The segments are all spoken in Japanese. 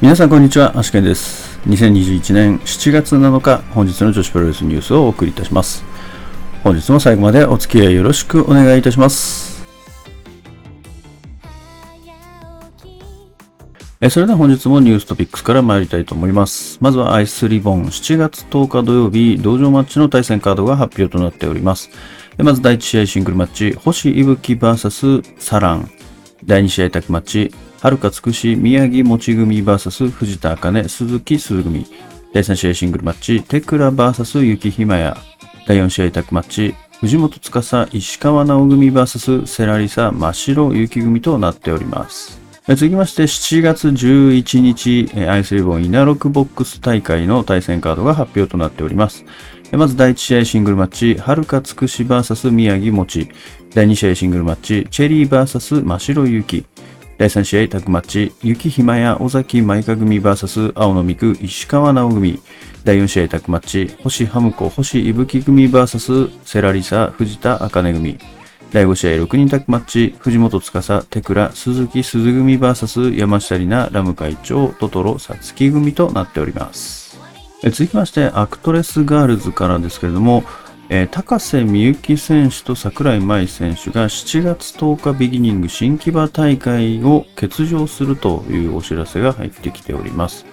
皆さんこんにちは、アシケンです。2021年7月7日、本日の女子プロレスニュースをお送りいたします。本日も最後までお付き合いよろしくお願いいたします。えそれでは本日もニューストピックスから参りたいと思います。まずはアイスリボン7月10日土曜日、道場マッチの対戦カードが発表となっております。まず第1試合シングルマッチ、星いぶき VS サラン。第2試合タッグマッチ、はるかつくし宮城もち組 VS 藤田茜鈴木鈴組。第3試合シングルマッチ、テクラ VS 雪ひまや。第4試合タッグマッチ、藤本司石川直組 VS セラリサ真白雪組となっております。続きまして、7月11日、アイスリボンイナロックボックス大会の対戦カードが発表となっております。まず第1試合シングルマッチ、はるかつくし VS 宮城もち。第2試合シングルマッチ、チェリー VS 真白優季。第3試合タッグマッチ、雪妃魔矢尾崎妹加組 VS 青野未来石川奈青組。第4試合タッグマッチ、星ハムコ星伊吹組 VS 世羅りさ藤田茜組。第5試合6人タッグマッチ、藤本つかさ、テクラ、鈴季すず組 VS 山下里奈、ラム会長、トトロさつき組となっております。続きまして、アクトレスガールズからですけれども、えー高瀬美幸選手と桜井舞選手が7月10日ビギニング新木場大会を欠場するというお知らせが入ってきております。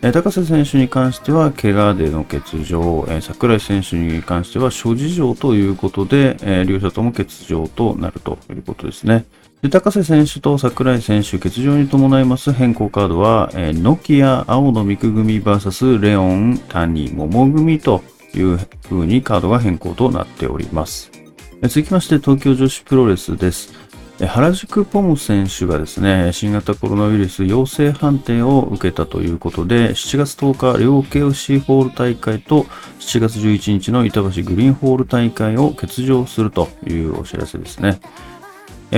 えー高瀬選手に関しては怪我での欠場、えー桜井選手に関しては諸事情ということで、えー両者とも欠場となるということですね。で高瀬選手と桜井選手欠場に伴います変更カードは、えーノキア青野美久組 VS レオン谷桃組という風にカードが変更となっております。続きまして東京女子プロレスです。原宿ポム選手がですね、新型コロナウイルス陽性判定を受けたということで、7月10日、両 KFC ホール大会と7月11日の板橋グリーンホール大会を欠場するというお知らせですね。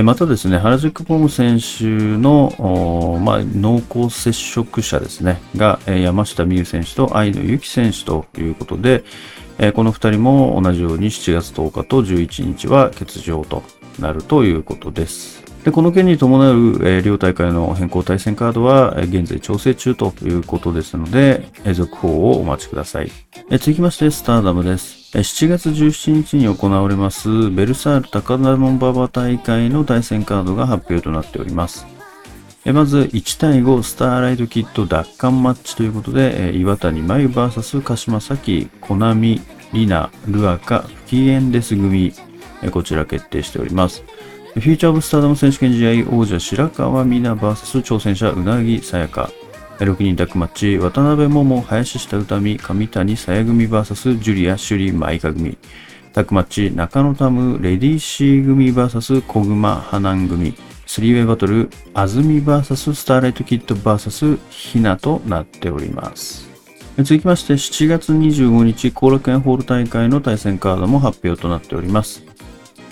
またですね、原宿ポム選手の、まあ、濃厚接触者ですね、が、山下美夢選手と愛野由紀選手ということで、えーこの2人も同じように7月10日と11日は欠場となるということです。でこの件に伴う、えー両大会の変更対戦カードは、えー現在調整中ということですので、えー続報をお待ちください。え続きまして、スターダムです。え7月17日に行われます、ベルサール高田門馬場大会の対戦カードが発表となっております。えまず、1対5スターライトキット奪還マッチということで、えー岩谷真由 VS 鹿島咲、コナミ、リナ、ルアカ、不機嫌です組、えこちら決定しております。フューチャーオブスターダム選手権試合王者白川美奈 VS 挑戦者うなぎさやか。6人タッグマッチ渡辺桃林下歌美上谷さや組 VS ジュリア首里舞香組。タッグマッチ中野タムレディーシー組 VS 小熊花南組。スリーウェイバトル安住 VS スターライトキッド VS ひなとなっております。続きまして7月25日後楽園ホール大会の対戦カードも発表となっております。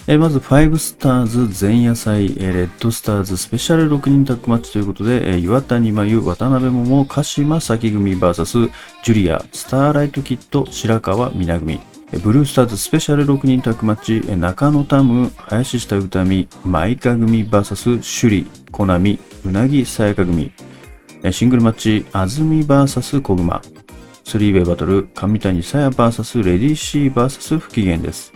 えまず、5スターズ前夜祭、レッドスターズスペシャル6人タッグマッチということで、岩谷真由、渡辺桃、鹿島咲組 VS ジュリア、スターライトキッド、白川みな組。ブルースターズスペシャル6人タッグマッチ、中野タム、林下歌美、舞香組 VS 首里、コナミ、うなぎさやか組。シングルマッチ、安住 VS 小熊。スリーウェイバトル、上谷さや VS レディーシー VS 不機嫌です。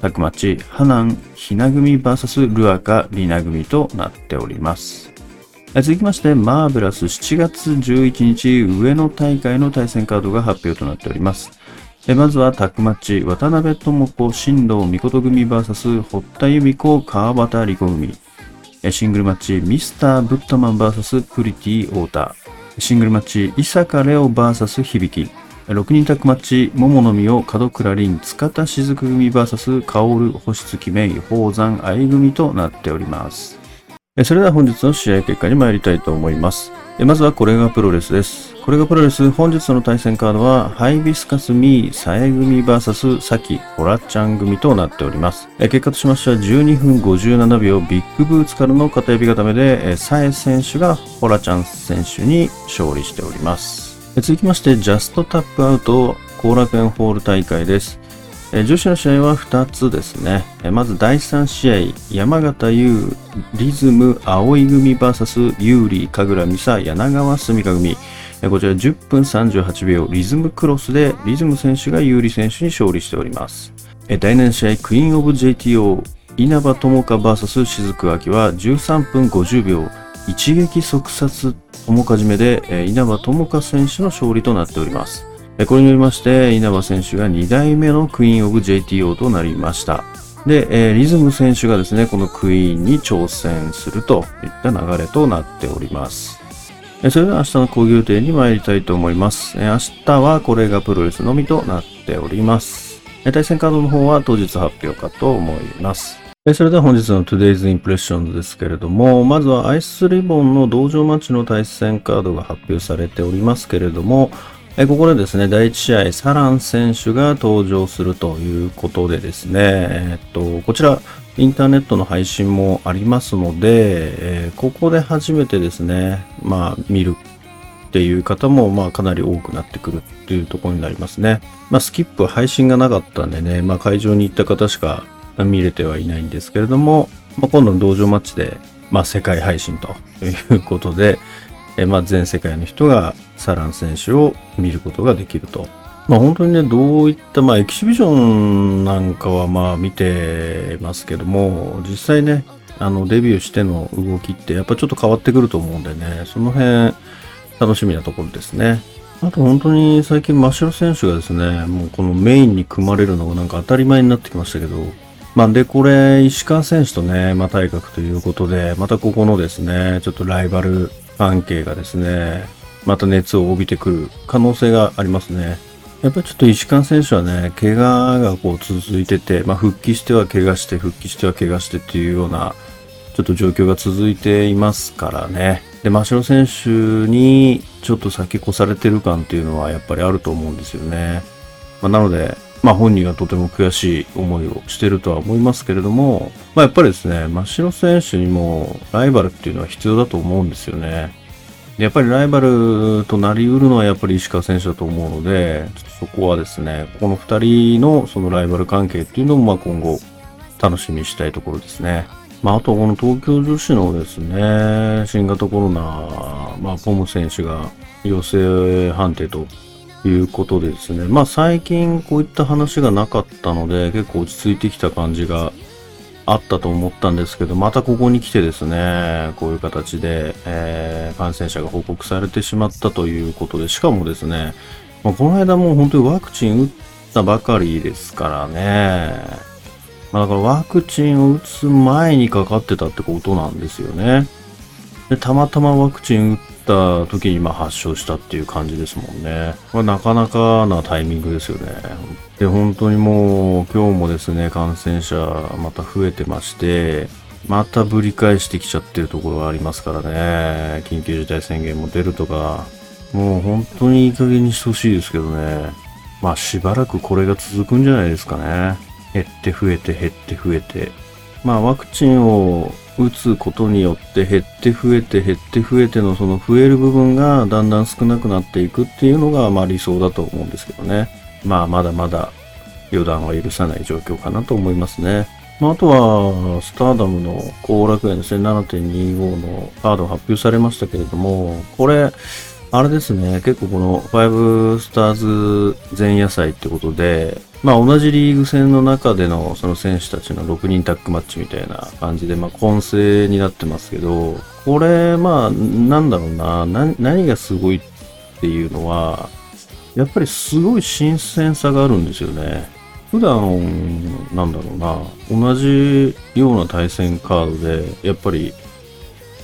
タッグマッチ、ハナン、ひな組 VS ルアカ、リナ組となっております。続きまして、マーベラス7月11日上野大会の対戦カードが発表となっております。えまずはタッグマッチ、渡辺智子、新藤美琴組 VS 堀田由美子、川端理子組。シングルマッチ、ミスター・ブッタマン VS プリティ・オーター。シングルマッチ、井坂レオ VS 響。6人タッグマッチ、桃野美桜門倉凛、塚田雫組 VS 薫、星月芽依、宝山愛組となっております。それでは本日の試合結果に参りたいと思います。まずはこれがプロレスです。これがプロレス、本日の対戦カードは、ハイビスカスみぃ、サエ組 VS サキ、ホラちゃん組となっております。え結果としましては、12分57秒、ビッグブーツからの片エビ固めで、えサエ選手がホラちゃん選手に勝利しております。え続きまして、ジャストタップアウト後楽園ホール大会です。え女子の試合は2つですね。えまず第3試合、山形優リズム葵組 VS 有利神楽美沙柳川澄香組。こちら10分38秒リズムクロスでリズム選手が有利選手に勝利しております。第7試合、クイーンオブ JTO 稲葉友香 VS 雫明は13分50秒一撃即殺友かじめで、稲葉友香選手の勝利となっております。これによりまして、稲葉選手が2代目のクイーンオブ JTO となりました。で、リズム選手がですね、このクイーンに挑戦するといった流れとなっております。それでは明日の講義予定に参りたいと思います。明日はこれがプロレスのみとなっております。対戦カードの方は当日発表かと思います。それでは本日の Today's Impressions ですけれども、まずはアイスリボンの道場マッチの対戦カードが発表されておりますけれども、ここでですね、第1試合、サラン選手が登場するということでですね、えっと、こちら、インターネットの配信もありますので、えー、ここで初めてですね、まあ、見るっていう方も、まあ、かなり多くなってくるっていうところになりますね。まあ、スキップ配信がなかったんでね、まあ、会場に行った方しか見れてはいないんですけれども、まあ、今度の道場マッチで、まあ、世界配信ということで、えまあ、全世界の人がサラン選手を見ることができると。まあ、本当にね、どういった、まあ、エキシビジョンなんかはまあ見てますけども、実際ね、あの、デビューしての動きってやっぱちょっと変わってくると思うんでね、その辺、楽しみなところですね。あと本当に最近、真城選手がですね、もうこのメインに組まれるのがなんか当たり前になってきましたけど、まあ、で、これ、石川選手とね、まあ、対角ということで、またここのですね、ちょっとライバル関係がですね、また熱を帯びてくる可能性がありますね。やっぱりちょっと石川選手はね、怪我がこう続いてて、まあ、復帰しては怪我して、復帰しては怪我してっていうような、ちょっと状況が続いていますからね。で、真城選手にちょっと先越されてる感っていうのはやっぱりあると思うんですよね。まあ、なので、まあ本人はとても悔しい思いをしてるとは思いますけれども、まあやっぱりですね、真城選手にもライバルっていうのは必要だと思うんですよね。やっぱりライバルとなり得るのはやっぱり石川選手だと思うので、ちょっとそこはですね、この二人のそのライバル関係っていうのもまあ今後楽しみにしたいところですね。まあ、あとこの東京女子のですね、新型コロナ、まあ、ポム選手が陽性判定ということでですね、まあ最近こういった話がなかったので、結構落ち着いてきた感じがあったと思ったんですけど、またここに来てですね、こういう形で、えー、感染者が報告されてしまったということで、しかもですね、まあ、この間もう本当にワクチン打ったばかりですからね、まあ、だからワクチンを打つ前にかかってたってことなんですよね。で、たまたまワクチン打った時にま発症したっていう感じですもんね。これなかなかなタイミングですよね。で、本当にもう今日もですね、感染者また増えてまして、またぶり返してきちゃってるところがありますからね。緊急事態宣言も出るとか、もう本当にいい加減にしてほしいですけどね。まあしばらくこれが続くんじゃないですかね。減って増えて減って増えて。まあワクチンを打つことによって減って増えて減って増えてのその増える部分がだんだん少なくなっていくっていうのがまあ理想だと思うんですけどね。まあまだまだ予断は許さない状況かなと思いますね。まあ、あとは、スターダムの後楽園ですね、7.25のカード発表されましたけれども、これ、あれですね、結構この5スターズ前夜祭ってことで、まあ同じリーグ戦の中でのその選手たちの6人タッグマッチみたいな感じで、まあ混成になってますけど、これ、まあなんだろうな、何がすごいっていうのは、やっぱりすごい新鮮さがあるんですよね。普段、なんだろうな、同じような対戦カードで、やっぱり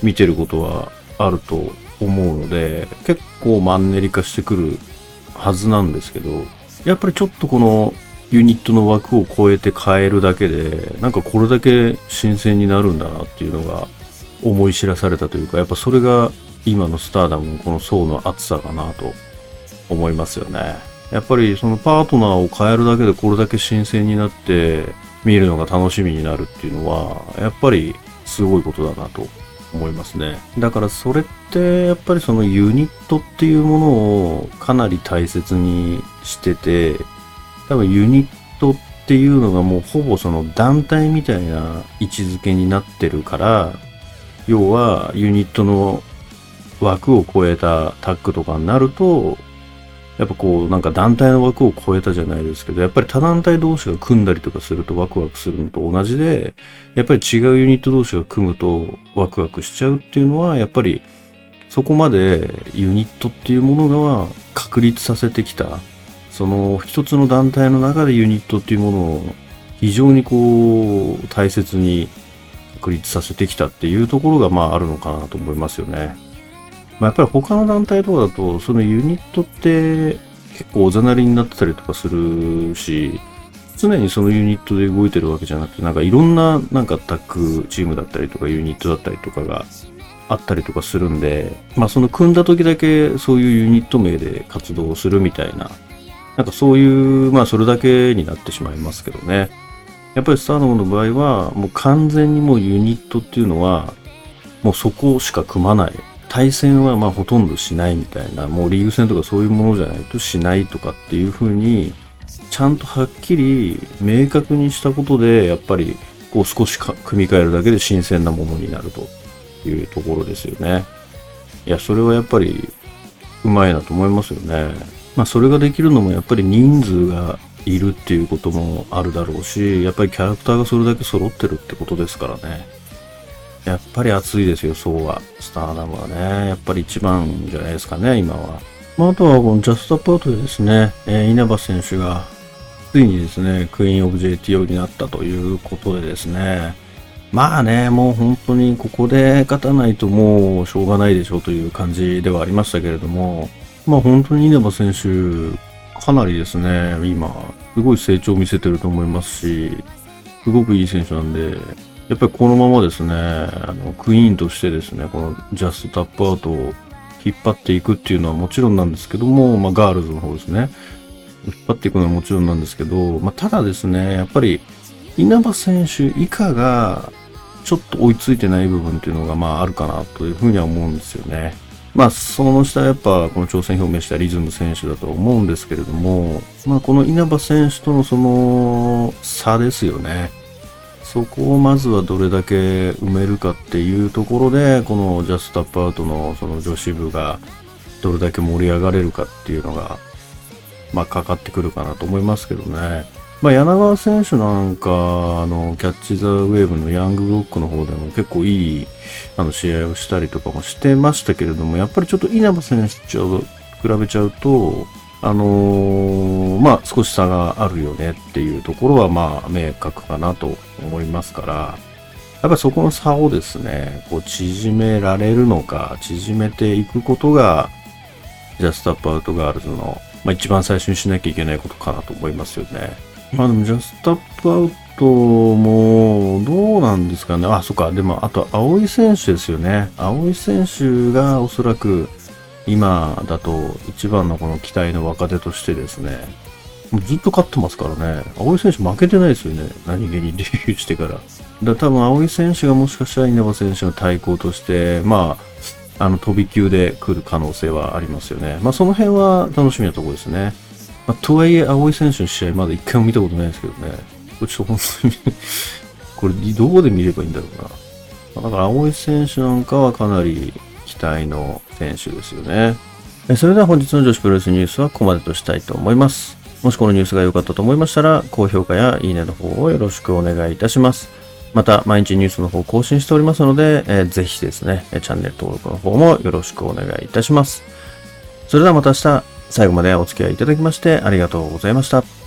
見てることはあると思うので、結構マンネリ化してくるはずなんですけど、やっぱりちょっとこのユニットの枠を超えて変えるだけで、なんかこれだけ新鮮になるんだなっていうのが思い知らされたというか、やっぱそれが今のスターダムのこの層の厚さかなと思いますよね。やっぱりそのパートナーを変えるだけでこれだけ新鮮になって見るのが楽しみになるっていうのは、やっぱりすごいことだなと思いますね。だからそれってやっぱりそのユニットっていうものをかなり大切にしてて、多分ユニットっていうのがもうほぼその団体みたいな位置づけになってるから、要はユニットの枠を超えたタッグとかになると、やっぱこうなんか団体の枠を超えたじゃないですけど、やっぱり他団体同士が組んだりとかするとワクワクするのと同じで、やっぱり違うユニット同士が組むとワクワクしちゃうっていうのは、やっぱりそこまでユニットっていうものが確立させてきた、その一つの団体の中でユニットっていうものを非常にこう大切に確立させてきたっていうところがまああるのかなと思いますよね。まあ、やっぱり他の団体とかだと、そのユニットって結構おざなりになってたりとかするし、常にそのユニットで動いてるわけじゃなくて、なんかいろんななんかタッグチームだったりとかユニットだったりとかがあったりとかするんで、まあその組んだ時だけそういうユニット名で活動するみたいな、なんかそういう、まあそれだけになってしまいますけどね。やっぱりスターダムの場合は、もう完全にもうユニットっていうのは、もうそこしか組まない。対戦はまあほとんどしないみたいな、もうリーグ戦とかそういうものじゃないとしないとかっていうふうに、ちゃんとはっきり明確にしたことで、やっぱりこう少し組み替えるだけで新鮮なものになるというところですよね。いや、それはやっぱりうまいなと思いますよね。まあそれができるのもやっぱり人数がいるっていうこともあるだろうし、やっぱりキャラクターがそれだけ揃ってるってことですからね。やっぱり熱いですよ、そうは。スターダムはね。やっぱり一番じゃないですかね、今は。まあ、あとはこのジャストアパートでですね、えー、稲葉選手が、ついにですね、クイーンオブ JTO になったということでですね、まあね、もう本当にここで勝たないともうしょうがないでしょうという感じではありましたけれども、まあ本当に稲葉選手、かなりですね、今、すごい成長を見せてると思いますし、すごくいい選手なんで、やっぱりこのままですね、あの、クイーンとしてですね、このジャストタップアウトを引っ張っていくっていうのはもちろんなんですけども、まあ、ガールズの方ですね。引っ張っていくのはもちろんなんですけど、まあ、ただですね、やっぱり、稲葉選手以下が、ちょっと追いついてない部分っていうのが、まあ、あるかなというふうには思うんですよね。まあ、その下やっぱ、この挑戦表明したリズム選手だと思うんですけれども、まあ、この稲葉選手とのその差ですよね。そこをまずはどれだけ埋めるかっていうところで、このジャストアップアウトのその女子部がどれだけ盛り上がれるかっていうのが、まあかかってくるかなと思いますけどね。まあ柳川選手なんか、あの、キャッチザウェーブのヤングブロックの方でも結構いいあの試合をしたりとかもしてましたけれども、やっぱりちょっと稲葉選手と比べちゃうと、あのー、まあ、少し差があるよねっていうところは、まあ、明確かなと思いますから、やっぱりそこの差をですね、こう縮められるのか、縮めていくことが、ジャストタップアウトガールズの、まあ、一番最初にしなきゃいけないことかなと思いますよね。ま あでも、ジャストタップアウトも、どうなんですかね。あ、そっか。でも、あと、青井選手ですよね。青井選手がおそらく、今だと一番のこの期待の若手としてですね、ずっと勝ってますからね、青井選手負けてないですよね、何気にデビューしてから。だ多分青井選手がもしかしたら稲葉選手の対抗として、まあ、あの飛び級で来る可能性はありますよね。まあその辺は楽しみなところですね。まあ、とはいえ、青井選手の試合まだ一回も見たことないですけどね。これちょっと本当に これどこで見ればいいんだろうな。だから青井選手なんかはかなり期待の選手ですよね。それでは本日の女子プロレスニュースはここまでとしたいと思います。もしこのニュースが良かったと思いましたら、高評価やいいねの方をよろしくお願いいたします。また、毎日ニュースの方更新しておりますので、えー、ぜひですね、チャンネル登録の方もよろしくお願いいたします。それではまた明日、最後までお付き合いいただきましてありがとうございました。